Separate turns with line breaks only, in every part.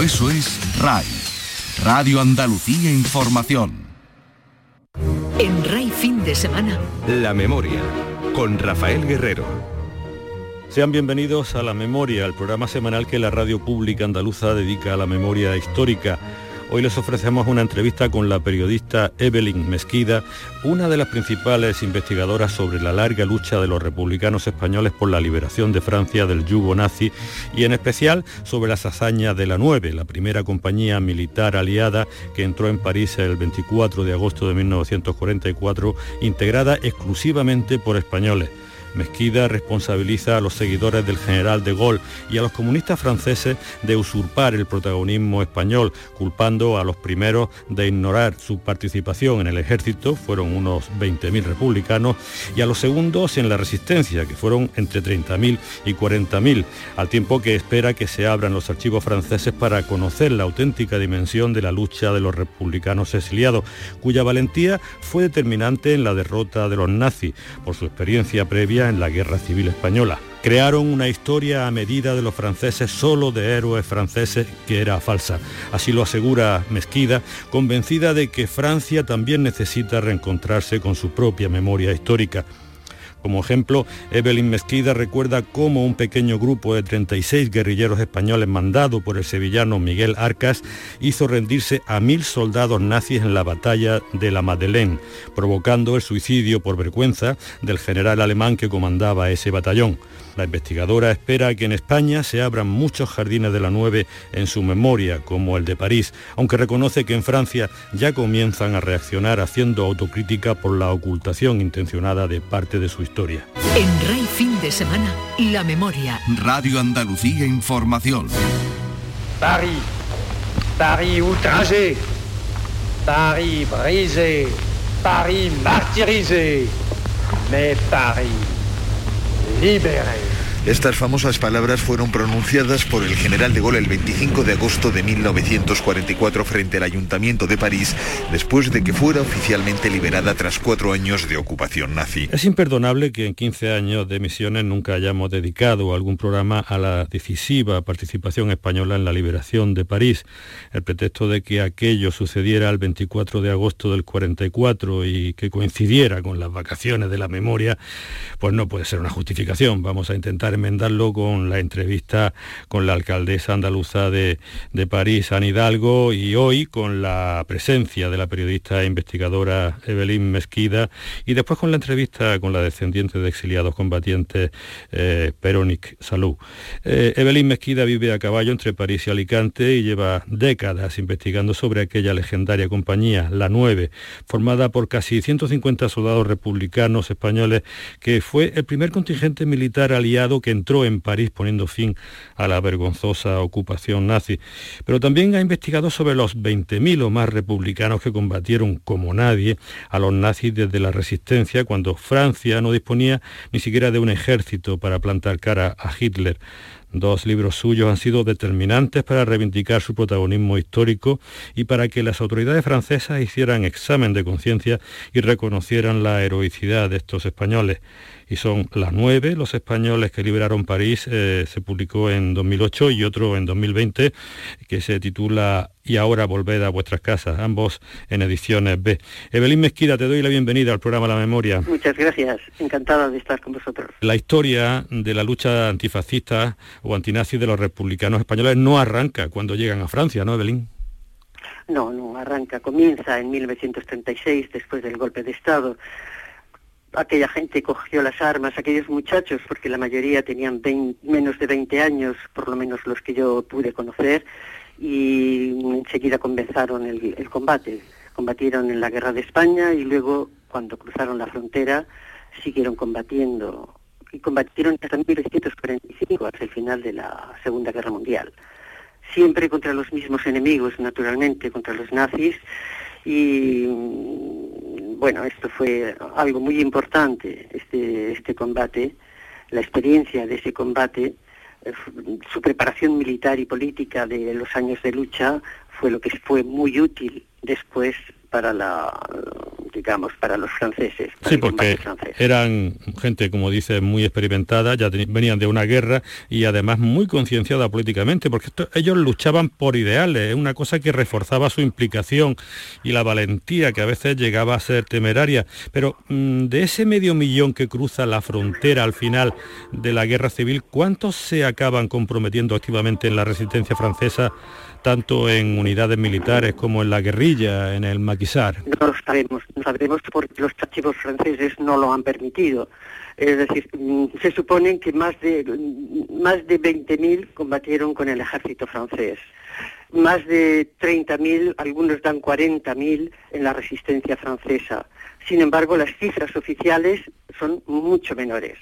Todo eso es RAI, Radio Andalucía Información.
En RAI fin de semana.
La memoria, con Rafael Guerrero.
Sean bienvenidos a La Memoria, el programa semanal que la radio pública andaluza dedica a la memoria histórica. Hoy les ofrecemos una entrevista con la periodista Evelyn Mesquida, una de las principales investigadoras sobre la larga lucha de los republicanos españoles por la liberación de Francia del yugo nazi y en especial sobre las hazañas de la 9, la primera compañía militar aliada que entró en París el 24 de agosto de 1944, integrada exclusivamente por españoles. Mezquida responsabiliza a los seguidores del general de Gaulle y a los comunistas franceses de usurpar el protagonismo español, culpando a los primeros de ignorar su participación en el ejército, fueron unos 20.000 republicanos, y a los segundos en la resistencia, que fueron entre 30.000 y 40.000, al tiempo que espera que se abran los archivos franceses para conocer la auténtica dimensión de la lucha de los republicanos exiliados, cuya valentía fue determinante en la derrota de los nazis, por su experiencia previa en la Guerra Civil Española. Crearon una historia a medida de los franceses solo de héroes franceses que era falsa. Así lo asegura Mesquida, convencida de que Francia también necesita reencontrarse con su propia memoria histórica. Como ejemplo, Evelyn Mesquida recuerda cómo un pequeño grupo de 36 guerrilleros españoles mandado por el sevillano Miguel Arcas hizo rendirse a mil soldados nazis en la batalla de la Madeleine, provocando el suicidio por vergüenza del general alemán que comandaba ese batallón. La investigadora espera que en España se abran muchos jardines de la 9 en su memoria, como el de París, aunque reconoce que en Francia ya comienzan a reaccionar haciendo autocrítica por la ocultación intencionada de parte de su historia.
En Rey Fin de Semana, la memoria.
Radio Andalucía Información.
París, París outragé, París brisé, París martyrisé, mais Paris libéré.
Estas famosas palabras fueron pronunciadas por el general de Gaulle el 25 de agosto de 1944 frente al Ayuntamiento de París, después de que fuera oficialmente liberada tras cuatro años de ocupación nazi.
Es imperdonable que en 15 años de misiones nunca hayamos dedicado algún programa a la decisiva participación española en la liberación de París. El pretexto de que aquello sucediera el 24 de agosto del 44 y que coincidiera con las vacaciones de la memoria, pues no puede ser una justificación. Vamos a intentar enmendarlo con la entrevista con la alcaldesa andaluza de, de París, Ana Hidalgo, y hoy con la presencia de la periodista e investigadora Evelyn Mesquida, y después con la entrevista con la descendiente de exiliados combatientes eh, Peronic Salud. Eh, Evelyn Mesquida vive a caballo entre París y Alicante y lleva décadas investigando sobre aquella legendaria compañía, la 9, formada por casi 150 soldados republicanos españoles, que fue el primer contingente militar aliado que entró en París poniendo fin a la vergonzosa ocupación nazi, pero también ha investigado sobre los 20.000 o más republicanos que combatieron como nadie a los nazis desde la resistencia cuando Francia no disponía ni siquiera de un ejército para plantar cara a Hitler. Dos libros suyos han sido determinantes para reivindicar su protagonismo histórico y para que las autoridades francesas hicieran examen de conciencia y reconocieran la heroicidad de estos españoles. Y son las nueve, los españoles que liberaron París, eh, se publicó en 2008 y otro en 2020 que se titula Y ahora volved a vuestras casas, ambos en ediciones B. Evelyn Mezquida, te doy la bienvenida al programa La Memoria.
Muchas gracias, encantada de estar con vosotros.
La historia de la lucha antifascista o antinazi de los republicanos españoles no arranca cuando llegan a Francia, ¿no, Evelyn?
No, no, arranca, comienza en 1936, después del golpe de Estado aquella gente cogió las armas, aquellos muchachos, porque la mayoría tenían menos de 20 años, por lo menos los que yo pude conocer, y enseguida comenzaron el, el combate. Combatieron en la guerra de España y luego, cuando cruzaron la frontera, siguieron combatiendo y combatieron hasta 1945, hasta el final de la Segunda Guerra Mundial. Siempre contra los mismos enemigos, naturalmente, contra los nazis y bueno, esto fue algo muy importante, este, este combate, la experiencia de ese combate, su preparación militar y política de los años de lucha fue lo que fue muy útil después para la, digamos, para los franceses.
sí, porque eran gente, como dice, muy experimentada, ya venían de una guerra y además muy concienciada políticamente, porque ellos luchaban por ideales, una cosa que reforzaba su implicación y la valentía que a veces llegaba a ser temeraria. Pero mm, de ese medio millón que cruza la frontera al final de la guerra civil, ¿cuántos se acaban comprometiendo activamente en la resistencia francesa? tanto en unidades militares como en la guerrilla, en el maquisar?
No lo sabemos, no sabemos porque los archivos franceses no lo han permitido. Es decir, mm, se supone que más de, mm, más de 20.000 combatieron con el ejército francés. Más de 30.000, algunos dan 40.000 en la resistencia francesa. Sin embargo, las cifras oficiales son mucho menores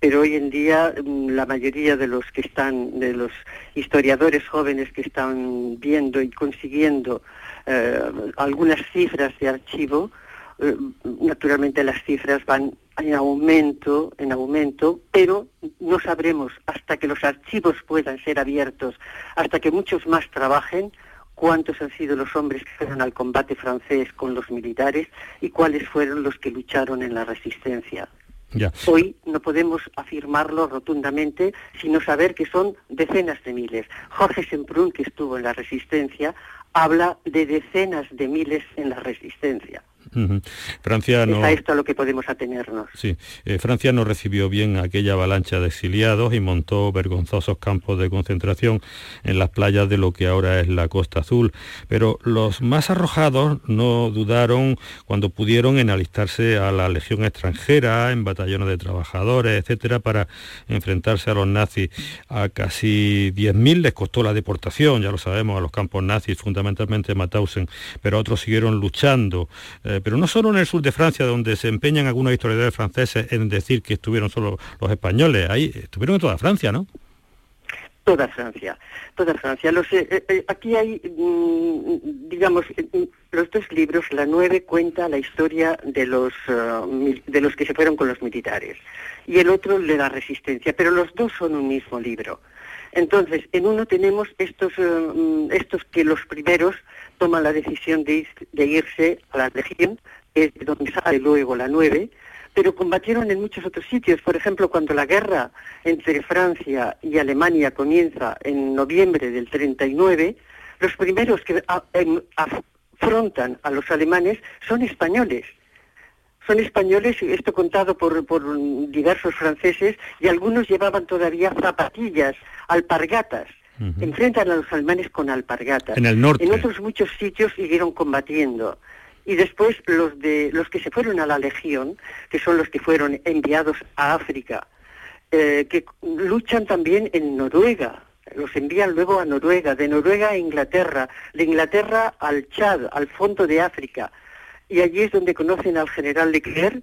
pero hoy en día mm, la mayoría de los que están, de los historiadores jóvenes que están viendo y consiguiendo eh, algunas cifras de archivo, eh, naturalmente las cifras van en aumento, en aumento, pero no sabremos hasta que los archivos puedan ser abiertos, hasta que muchos más trabajen, cuántos han sido los hombres que fueron al combate francés con los militares y cuáles fueron los que lucharon en la resistencia. Hoy no podemos afirmarlo rotundamente, sino saber que son decenas de miles. Jorge Semprún, que estuvo en la resistencia, habla de decenas de miles en la resistencia.
Francia no...
Es a esto a lo que podemos atenernos.
Sí, eh, Francia no recibió bien aquella avalancha de exiliados y montó vergonzosos campos de concentración en las playas de lo que ahora es la Costa Azul. Pero los más arrojados no dudaron cuando pudieron en alistarse a la legión extranjera, en batallones de trabajadores, etcétera, para enfrentarse a los nazis. A casi 10.000 les costó la deportación, ya lo sabemos, a los campos nazis, fundamentalmente Mauthausen, pero otros siguieron luchando. Eh, pero no solo en el sur de Francia, donde se empeñan algunos historiadores franceses en decir que estuvieron solo los españoles, ahí estuvieron en toda Francia, ¿no?
Toda Francia, toda Francia. Eh, eh, aquí hay, mm, digamos, los dos libros, la nueve cuenta la historia de los, de los que se fueron con los militares y el otro de la resistencia, pero los dos son un mismo libro. Entonces, en uno tenemos estos, mm, estos que los primeros toma la decisión de, irse a la región, que es de donde sale luego la 9, pero combatieron en muchos otros sitios. Por ejemplo, cuando la guerra entre Francia y Alemania comienza en noviembre del 39, los primeros que em, afrontan a los alemanes son españoles. Son españoles, esto contado por, por diversos franceses, y algunos llevaban todavía zapatillas, alpargatas enfrentan a los alemanes con alpargatas.
En el norte.
En otros muchos sitios siguieron combatiendo. Y después los de los que se fueron a la Legión, que son los que fueron enviados a África, eh, que luchan también en Noruega. Los envían luego a Noruega, de Noruega a Inglaterra, de Inglaterra al Chad, al fondo de África. Y allí es donde conocen al general Leclerc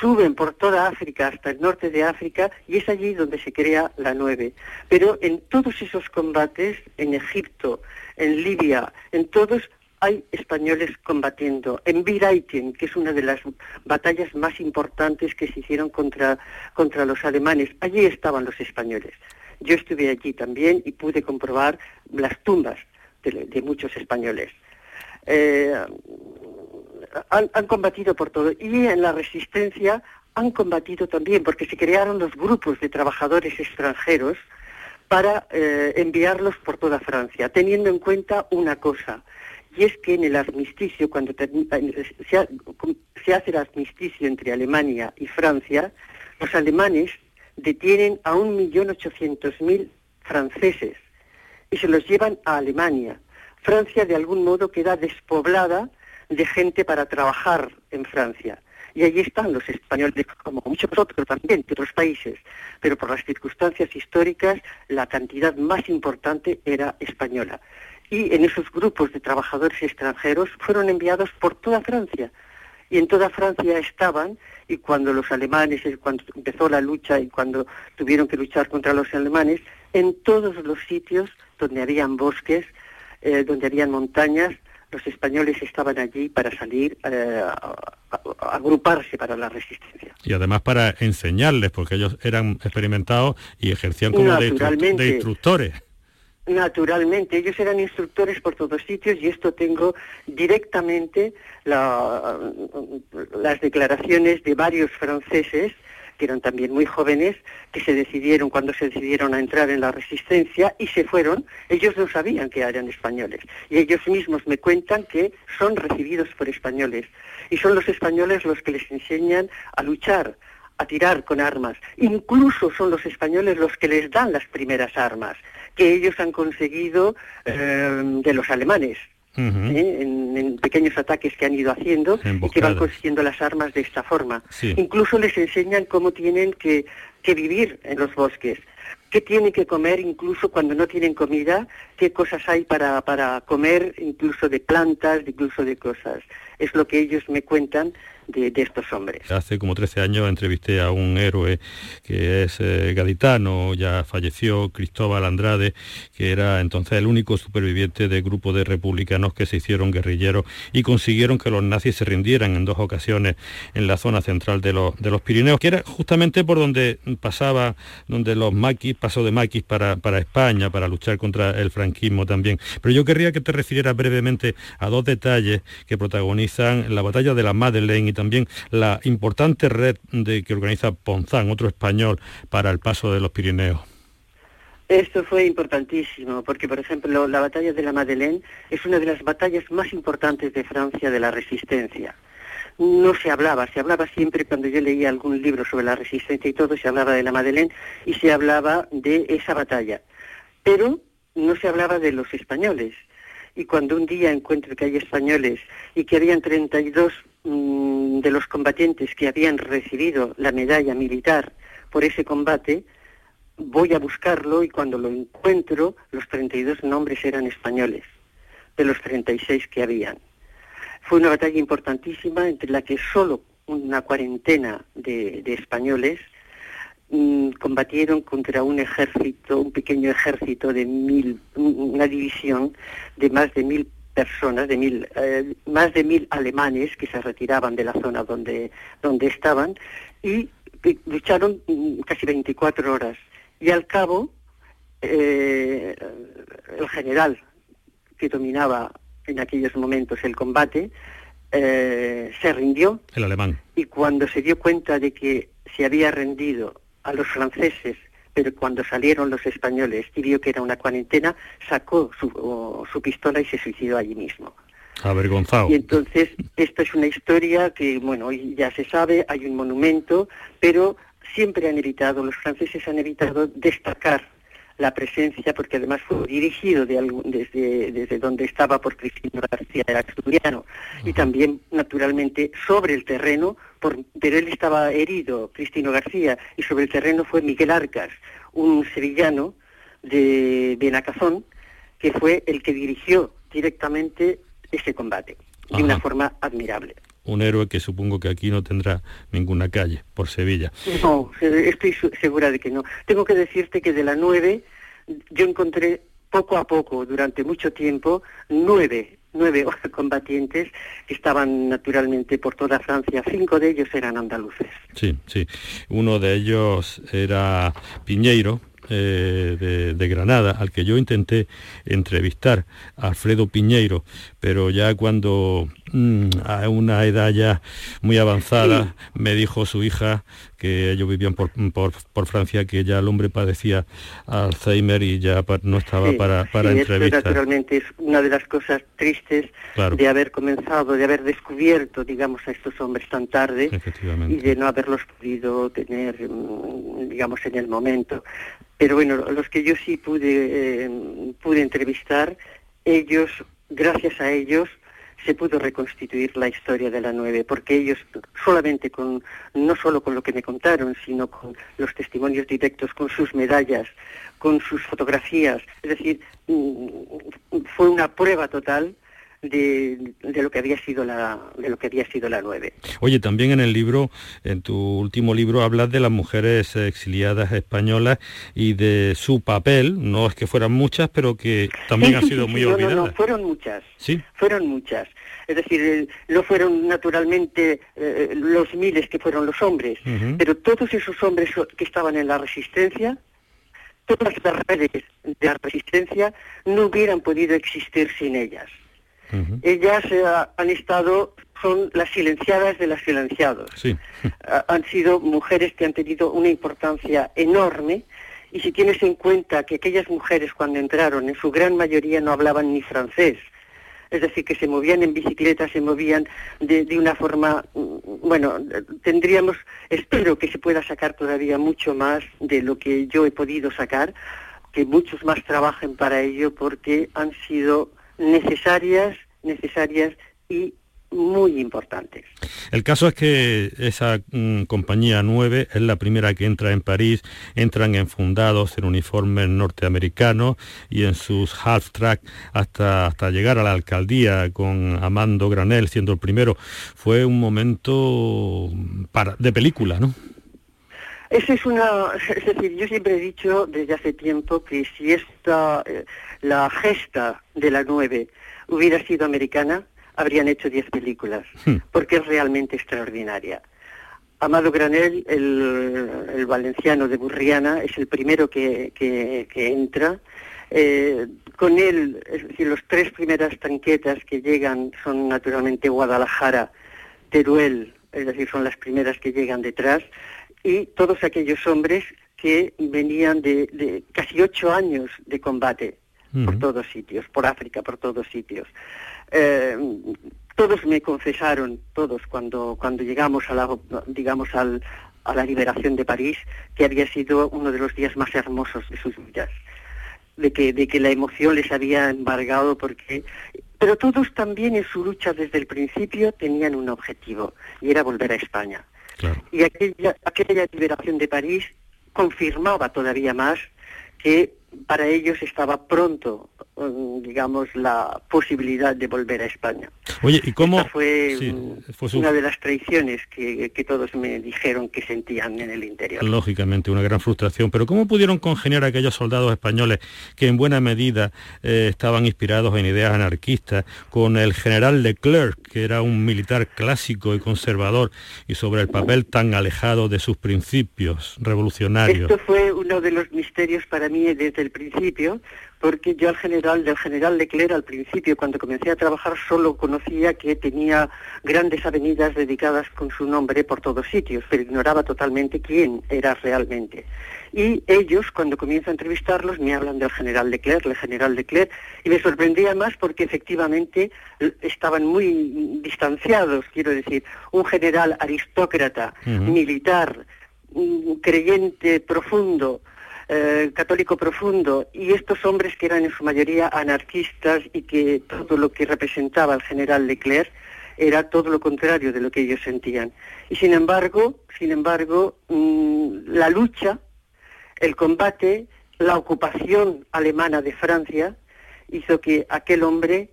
suben por toda África hasta el norte de África y es allí donde se crea la 9. Pero en todos esos combates, en Egipto, en Libia, en todos hay españoles combatiendo. En Biraitin, que es una de las batallas más importantes que se hicieron contra, contra los alemanes, allí estaban los españoles. Yo estuve allí también y pude comprobar las tumbas de, muchos españoles. Eh, han, combatido por todo. Y en la resistencia han combatido también, porque se crearon los grupos de trabajadores extranjeros para eh, enviarlos por toda Francia, teniendo en cuenta una cosa, y es que en el armisticio, cuando se, se hace el armisticio entre Alemania y Francia, los alemanes detienen a un millón ochocientos mil franceses y se los llevan a Alemania. Francia de algún modo queda despoblada de gente para trabajar en Francia. Y allí están los españoles, como muchos otros también de otros países, pero por las circunstancias históricas la cantidad más importante era española. Y en esos grupos de trabajadores extranjeros fueron enviados por toda Francia. Y en toda Francia estaban, y cuando los alemanes, cuando empezó la lucha y cuando tuvieron que luchar contra los alemanes, en todos los sitios donde habían bosques, eh, donde habían montañas, los españoles estaban allí para salir eh, a, agruparse para la resistencia.
Y además para enseñarles, porque ellos eran experimentados y ejercían como de, instructores.
Naturalmente, ellos eran instructores por todos sitios y esto tengo directamente las declaraciones de varios franceses que eran también muy jóvenes, que se decidieron cuando se decidieron a entrar en la resistencia y se fueron. Ellos no sabían que eran españoles y ellos mismos me cuentan que son recibidos por españoles y son los españoles los que les enseñan a luchar, a tirar con armas. Incluso son los españoles los que les dan las primeras armas que ellos han conseguido eh, de los alemanes. ¿Eh? en, pequeños ataques que han ido haciendo y que van consiguiendo las armas de esta forma. Incluso les enseñan cómo tienen que, que vivir en los bosques, qué tienen que comer incluso cuando no tienen comida, qué cosas hay para, para comer, incluso de plantas, incluso de cosas. Es lo que ellos me cuentan de, estos hombres.
Hace como 13 años entrevisté a un héroe que es eh, gaditano, ya falleció, Cristóbal Andrade, que era entonces el único superviviente del grupo de republicanos que se hicieron guerrilleros y consiguieron que los nazis se rindieran en dos ocasiones en la zona central de los, de los Pirineos, que era justamente por donde pasaba, donde los maquis, pasó de maquis para, para España, para luchar contra el franquismo también. Pero yo querría que te refirieras brevemente a dos detalles que protagonizan la batalla de la Madeleine también la importante red de, que organiza Ponzán, otro español, para el paso de los Pirineos.
Esto fue importantísimo, porque por ejemplo la batalla de la Madeleine es una de las batallas más importantes de Francia de la resistencia. No se hablaba, se hablaba siempre cuando yo leía algún libro sobre la resistencia y todo, se hablaba de la Madeleine y se hablaba de esa batalla. Pero no se hablaba de los españoles. Y cuando un día encuentro que hay españoles y que habían 32 Mm, de los combatientes que habían recibido la medalla militar por ese combate, voy a buscarlo y cuando lo encuentro, los 32 nombres eran españoles, de los 36 que habían. Fue una batalla importantísima entre la que solo una cuarentena de, españoles mm, combatieron contra un ejército, un pequeño ejército de mil, una división de más de mil personas, de mil, eh, más de mil alemanes que se retiraban de la zona donde, donde estaban y, lucharon mm, casi 24 horas. Y al cabo, eh, el general que dominaba en aquellos momentos el combate eh, se rindió.
El alemán.
Y cuando se dio cuenta de que se había rendido a los franceses pero cuando salieron los españoles y vio que era una cuarentena, sacó su, pistola y se suicidó allí mismo.
Avergonzado.
Y entonces, esta es una historia que, bueno, ya se sabe, hay un monumento, pero siempre han evitado, los franceses han evitado destacar la presencia, porque además fue dirigido de desde, desde donde estaba por Cristino García, el asturiano, y también, naturalmente, sobre el terreno, por, pero él estaba herido, Cristino García, y sobre el terreno fue Miguel Arcas, un sevillano de Benacazón, que fue el que dirigió directamente ese combate, de una forma admirable
un héroe que supongo que aquí no tendrá ninguna calle por Sevilla.
No, estoy segura de que no. Tengo que decirte que de la nueve yo encontré poco a poco, durante mucho tiempo, nueve nueve combatientes que estaban naturalmente por toda Francia. Cinco de ellos eran andaluces.
Sí, sí. Uno de ellos era Piñeiro, eh, de, Granada, al que yo intenté entrevistar, Alfredo Piñeiro, pero ya cuando a una edad ya muy avanzada me dijo su hija que ellos vivían por, por, Francia, que ya el hombre padecía Alzheimer y ya no estaba para, para entrevistar.
naturalmente es una de las cosas tristes de haber comenzado, de haber descubierto, digamos, a estos hombres tan tarde y de no haberlos podido tener, mm, digamos, en el momento. Pero bueno, los que yo sí pude, eh, pude entrevistar, ellos, gracias a ellos, se pudo reconstituir la historia de la nueve, porque ellos solamente con, no solo con lo que me contaron, sino con los testimonios directos, con sus medallas, con sus fotografías, es decir, mm, fue una prueba total de, lo que había sido la de lo que había sido la 9.
Oye, también en el libro, en tu último libro, hablas de las mujeres exiliadas españolas y de su papel, no es que fueran muchas, pero que también ha sido muy olvidada. No, no,
fueron muchas. Sí. Fueron muchas. Es decir, eh, no fueron naturalmente eh, los miles que fueron los hombres, pero todos esos hombres que estaban en la resistencia todas las redes de la resistencia no hubieran podido existir sin ellas. Ellas eh, han estado, son las silenciadas de las silenciados. han sido mujeres que han tenido una importancia enorme y si tienes en cuenta que aquellas mujeres cuando entraron en su gran mayoría no hablaban ni francés, es decir, que se movían en bicicleta, se movían de, de, una forma, mm, bueno, tendríamos, espero que se pueda sacar todavía mucho más de lo que yo he podido sacar, que muchos más trabajen para ello porque han sido necesarias, necesarias y muy importantes.
El caso es que esa mm, compañía 9 es la primera que entra en París, entran enfundados en uniformes norteamericanos y en sus half track hasta, hasta llegar a la alcaldía con Amando Granel siendo el primero. Fue un momento para, de película, ¿no?
Esa es una, es decir, yo siempre he dicho desde hace tiempo que si esta, eh, la gesta de la 9 hubiera sido americana, habrían hecho 10 películas, hmm. porque es realmente extraordinaria. Amado Granel, el, valenciano de Burriana, es el primero que, entra. Eh, con él, es decir, las tres primeras tanquetas que llegan son naturalmente Guadalajara, Teruel, es decir, son las primeras que llegan detrás, y todos aquellos hombres que venían de, casi ocho años de combate por todos sitios, por África, por todos sitios. Eh, todos me confesaron, todos cuando, cuando llegamos a la, digamos, al, a la liberación de París, que había sido uno de los días más hermosos de sus vidas, de que, de que la emoción les había embargado porque... Pero todos también en su lucha desde el principio tenían un objetivo, y era volver a España. Y aquella, aquella liberación de París confirmaba todavía más que para ellos estaba pronto, mm, digamos, la posibilidad de volver a España.
Oye, ¿y cómo?
fue, una de las traiciones que, todos me dijeron que sentían en el interior.
Lógicamente, una gran frustración. Pero ¿cómo pudieron congeniar aquellos soldados españoles que en buena medida eh, estaban inspirados en ideas anarquistas con el general Leclerc, que era un militar clásico y conservador y sobre el papel tan alejado de sus principios revolucionarios?
Esto fue uno de los misterios para mí desde el principio, porque yo al general, del general Leclerc al principio, cuando comencé a trabajar, solo conocía que tenía grandes avenidas dedicadas con su nombre por todos sitios, pero ignoraba totalmente quién era realmente. Y ellos, cuando comienzo a entrevistarlos, me hablan del general Leclerc, el general Leclerc, y me sorprendía más porque efectivamente estaban muy distanciados, quiero decir, un general aristócrata, militar, creyente profundo, eh, católico profundo y estos hombres que eran en su mayoría anarquistas y que todo lo que representaba el general Leclerc era todo lo contrario de lo que ellos sentían. Y sin embargo, sin embargo, mm, la lucha, el combate, la ocupación alemana de Francia hizo que aquel hombre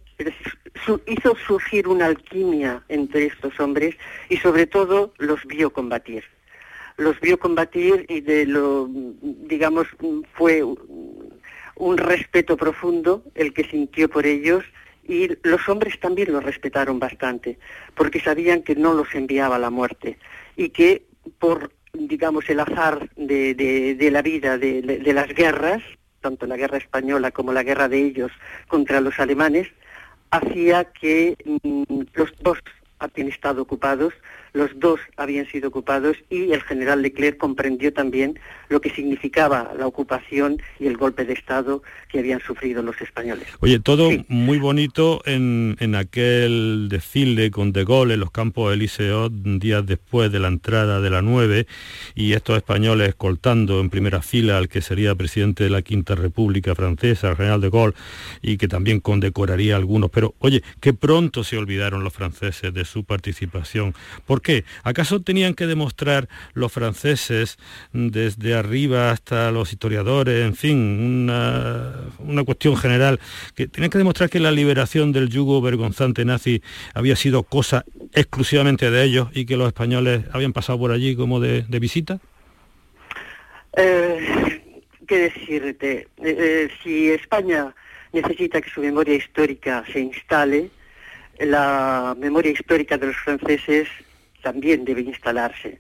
hizo surgir una alquimia entre estos hombres y sobre todo los vio combatir los vio combatir y de lo, digamos, fue un respeto profundo el que sintió por ellos y los hombres también los respetaron bastante, porque sabían que no los enviaba la muerte y que por, digamos, el azar de, de, la vida, de, de, las guerras, tanto la guerra española como la guerra de ellos contra los alemanes, hacía que mm, los dos habían estado ocupados los dos habían sido ocupados y el general Leclerc comprendió también lo que significaba la ocupación y el golpe de Estado que habían sufrido los españoles.
Oye, todo muy bonito en, aquel desfile con De Gaulle en los campos Eliseo días después de la entrada de la 9 y estos españoles escoltando en primera fila al que sería presidente de la Quinta República Francesa, el general De Gaulle, y que también condecoraría a algunos. Pero, oye, que pronto se olvidaron los franceses de su participación qué? ¿Acaso tenían que demostrar los franceses desde arriba hasta los historiadores, en fin, una, cuestión general, que tenían que demostrar que la liberación del yugo vergonzante nazi había sido cosa exclusivamente de ellos y que los españoles habían pasado por allí como de, visita?
Eh, ¿Qué decirte? Eh, eh, si España necesita que su memoria histórica se instale, la memoria histórica de los franceses también debe instalarse.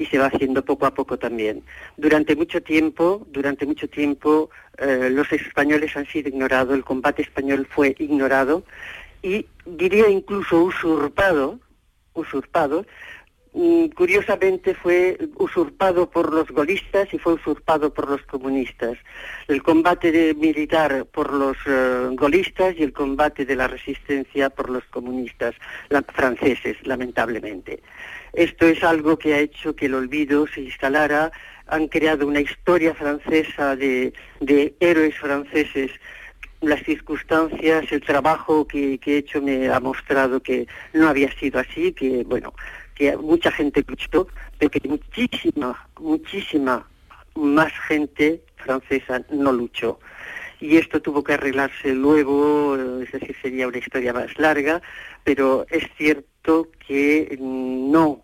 Y se va haciendo poco a poco también. Durante mucho tiempo, durante mucho tiempo, eh, los españoles han sido ignorados, el combate español fue ignorado y diría incluso usurpado, usurpado curiosamente fue usurpado por los golistas y fue usurpado por los comunistas. El combate militar por los eh, golistas y el combate de la resistencia por los comunistas franceses, lamentablemente. Esto es algo que ha hecho que el olvido se instalara. Han creado una historia francesa de, héroes franceses las circunstancias, el trabajo que, que, he hecho me ha mostrado que no había sido así, que bueno, que mucha gente luchó, pero que muchísima, muchísima más gente francesa no luchó. Y esto tuvo que arreglarse luego, es decir, sería una historia más larga, pero es cierto que no,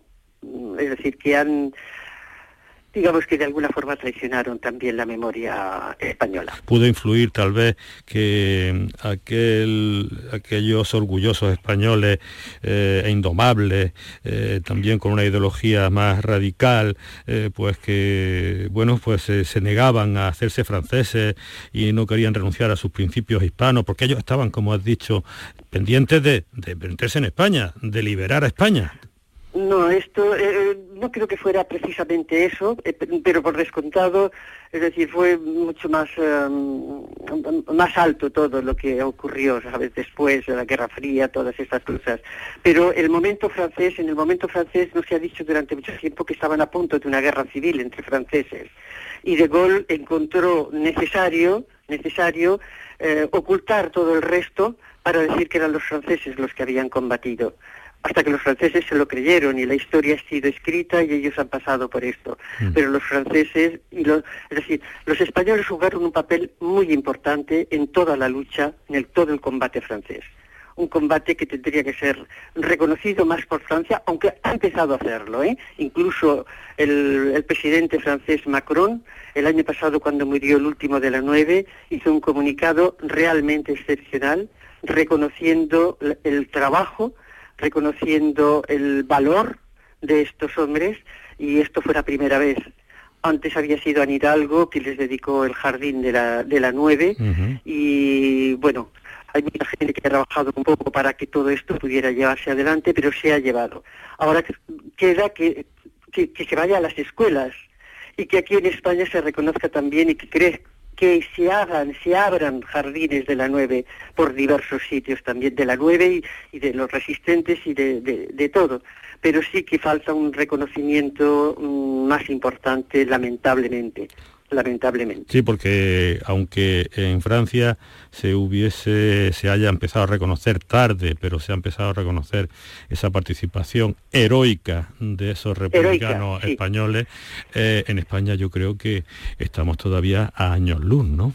es decir, que han digamos que de alguna forma traicionaron también la memoria española.
Pudo influir tal vez que aquel, aquellos orgullosos españoles eh, e indomables, eh, también con una ideología más radical, eh, pues que bueno, pues se negaban a hacerse franceses y no querían renunciar a sus principios hispanos, porque ellos estaban, como has dicho, pendientes de, de meterse en España, de liberar a España.
No, esto eh, no creo que fuera precisamente eso, eh, pero por descontado, es decir, fue mucho más em, más alto todo lo que ocurrió, después de la Guerra Fría, todas estas cosas. Pero el momento francés, en el momento francés no se ha dicho durante mucho tiempo que estaban a punto de una guerra civil entre franceses. Y De Gaulle encontró necesario necesario eh, ocultar todo el resto para decir que eran los franceses los que habían combatido hasta que los franceses se lo creyeron y la historia ha sido escrita y ellos han pasado por esto. Mm. Pero los franceses, y los, es decir, los españoles jugaron un papel muy importante en toda la lucha, en el, todo el combate francés. Un combate que tendría que ser reconocido más por Francia, aunque ha empezado a hacerlo. ¿eh? Incluso el, el presidente francés Macron, el año pasado cuando murió el último de la nueve, hizo un comunicado realmente excepcional, reconociendo el trabajo reconociendo el valor de estos hombres y esto fue la primera vez. Antes había sido Anne Hidalgo que les dedicó el jardín de la, de la 9 y bueno, hay mucha gente que ha trabajado un poco para que todo esto pudiera llevarse adelante, pero se ha llevado. Ahora queda que, que, que se vaya a las escuelas y que aquí en España se reconozca también y que crezca que se hagan, se abran jardines de la nueve por diversos sitios también de la nueve y, de los resistentes y de, todo. Pero sí que falta un reconocimiento mm, más importante, lamentablemente lamentablemente.
Sí, porque aunque en Francia se hubiese, se haya empezado a reconocer tarde, pero se ha empezado a reconocer esa participación heroica de esos republicanos españoles, eh, en España yo creo que estamos todavía a años luz, ¿no?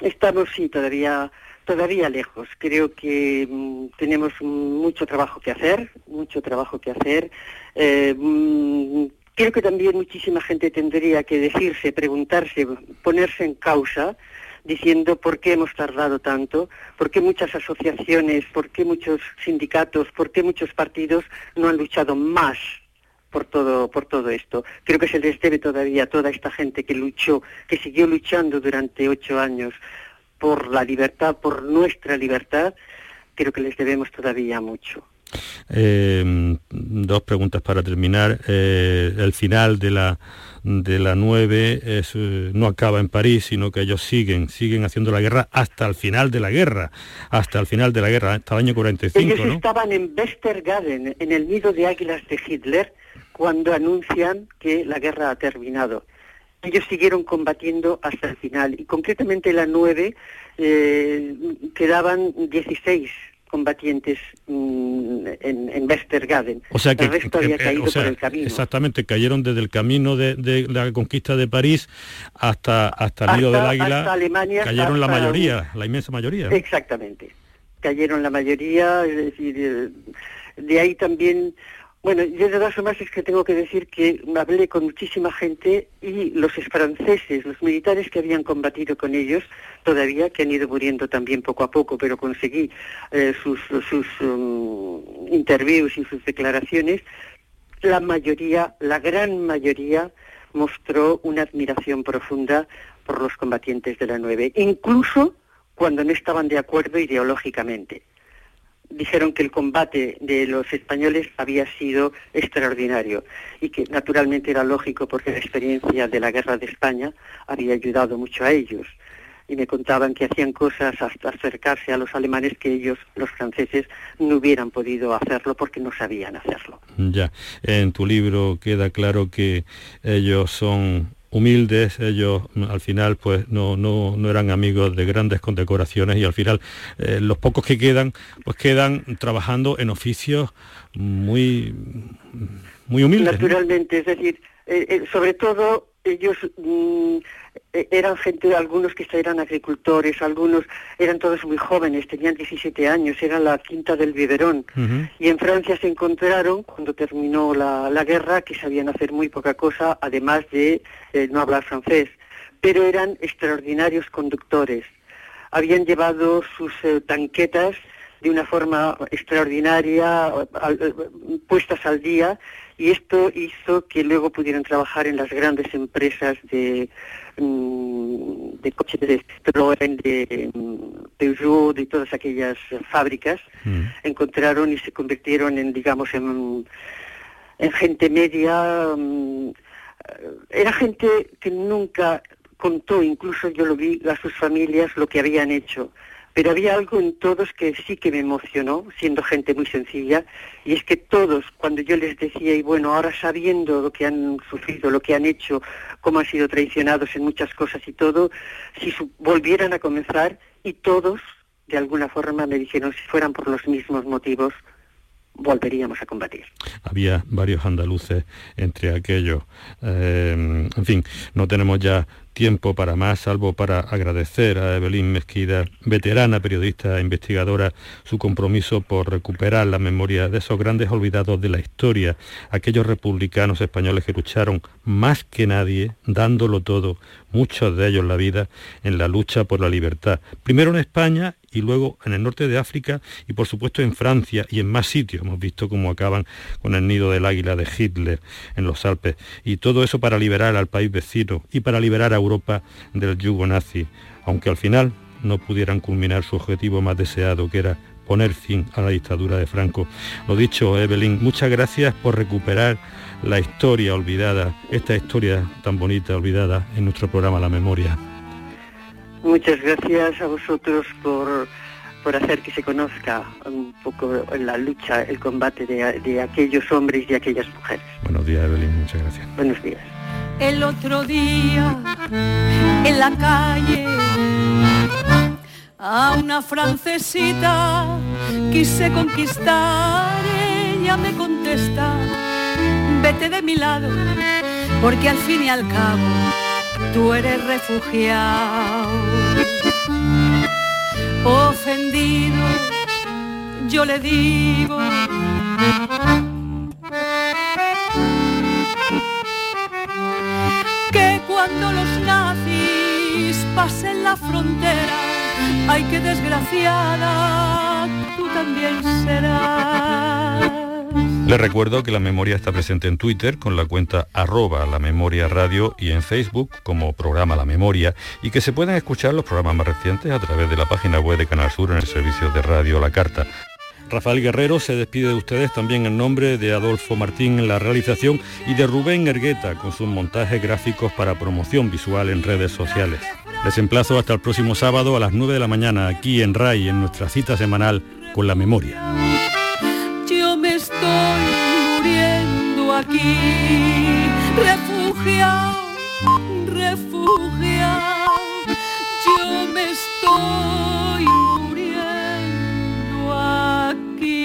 Estamos sí todavía todavía lejos. Creo que mm, tenemos mucho trabajo que hacer, mucho trabajo que hacer. Eh, mm, Creo que también muchísima gente tendría que decirse, preguntarse, ponerse en causa, diciendo por qué hemos tardado tanto, por qué muchas asociaciones, por qué muchos sindicatos, por qué muchos partidos no han luchado más por todo, por todo esto. Creo que se les debe todavía a toda esta gente que luchó, que siguió luchando durante ocho años por la libertad, por nuestra libertad, creo que les debemos todavía mucho.
Eh, dos preguntas para terminar. Eh, el final de la de la 9 eh, no acaba en París, sino que ellos siguen, siguen haciendo la guerra hasta el final de la guerra, hasta el final de la guerra, hasta el año 45.
Ellos estaban en Westergaden, en el nido de águilas de Hitler, cuando anuncian que la guerra ha terminado. Ellos siguieron combatiendo hasta el final y concretamente la 9 quedaban 16 combatientes mm, en, en, Westergaden.
O sea que, el resto había caído por el camino. Exactamente, cayeron desde el camino de, la conquista de París hasta, hasta el Río del Águila.
Hasta Alemania.
Cayeron la mayoría, la inmensa mayoría.
Exactamente. Cayeron la mayoría, es decir, eh, de ahí también bueno, yo de todas formas es que tengo que decir que hablé con muchísima gente y los franceses, los militares que habían combatido con ellos, todavía que han ido muriendo también poco a poco, pero conseguí eh, sus, sus um, interviews y sus declaraciones, la mayoría, la gran mayoría, mostró una admiración profunda por los combatientes de la 9, incluso cuando no estaban de acuerdo ideológicamente. Dijeron que el combate de los españoles había sido extraordinario y que naturalmente era lógico porque la experiencia de la guerra de España había ayudado mucho a ellos y me contaban que hacían cosas hasta acercarse a los alemanes que ellos, los franceses, no hubieran podido hacerlo porque no sabían hacerlo.
Ya, en tu libro queda claro que ellos son humildes, ellos al final pues no, no, no eran amigos de grandes condecoraciones y al final eh, los pocos que quedan pues quedan trabajando en oficios muy, muy humildes.
Naturalmente, es decir, eh, eh, sobre todo ellos mm, e-, eran gente, algunos que eran agricultores, algunos eran todos muy jóvenes, tenían 17 años, era la quinta del biberón. Y en Francia se encontraron, cuando terminó la, la, guerra, que sabían hacer muy poca cosa, además de eh, no hablar francés, pero eran extraordinarios conductores. Habían llevado sus eh, tanquetas de una forma extraordinaria, puestas al día, y esto hizo que luego pudieran trabajar en las grandes empresas de, mm, de coches de Citroën, de mm, Peugeot, de todas aquellas fábricas, mm. encontraron y se convirtieron en, digamos, en, en gente media. Era gente que nunca contó, incluso yo lo vi a sus familias, lo que habían hecho pero había algo en todos que sí que me emocionó, siendo gente muy sencilla, y es que todos, cuando yo les decía, y bueno, ahora sabiendo lo que han sufrido, lo que han hecho, cómo han sido traicionados en muchas cosas y todo, si volvieran a comenzar, y todos, de alguna forma, me dijeron, si fueran por los mismos motivos, volveríamos a combatir.
Había varios andaluces entre aquellos. Eh, en fin, no tenemos ya tiempo para más, salvo para agradecer a Evelyn Mezquida, veterana periodista e investigadora, su compromiso por recuperar la memoria de esos grandes olvidados de la historia, aquellos republicanos españoles que lucharon más que nadie, dándolo todo, muchos de ellos la vida, en la lucha por la libertad. Primero en España y luego en el norte de África y por supuesto en Francia y en más sitios. Hemos visto cómo acaban con el nido del águila de Hitler en los Alpes. Y todo eso para liberar al país vecino y para liberar a Europa del yugo nazi, aunque al final no pudieran culminar su objetivo más deseado, que era poner fin a la dictadura de Franco. Lo dicho, Evelyn, muchas gracias por recuperar la historia olvidada, esta historia tan bonita olvidada en nuestro programa La Memoria.
Muchas gracias a vosotros por, por hacer que se conozca un poco la lucha, el combate de, de aquellos hombres y aquellas mujeres.
Buenos días, Evelyn, muchas gracias.
Buenos días.
El otro día, en la calle, a una francesita quise conquistar, ella me contesta, vete de mi lado, porque al fin y al cabo tú eres refugiado. Ofendido, yo le digo. Que cuando los nazis pasen la frontera, ay que desgraciada, tú también serás.
Les recuerdo que la memoria está presente en Twitter con la cuenta arroba la memoria radio y en Facebook como programa La Memoria y que se pueden escuchar los programas más recientes a través de la página web de Canal Sur en el servicio de Radio La Carta. Rafael Guerrero se despide de ustedes también en nombre de Adolfo Martín en la realización y de Rubén Ergueta con sus montajes gráficos para promoción visual en redes sociales. Les emplazo hasta el próximo sábado a las 9 de la mañana aquí en RAI en nuestra cita semanal con la memoria me
estoy muriendo aquí, refugiado, refugiado, yo me estoy muriendo aquí.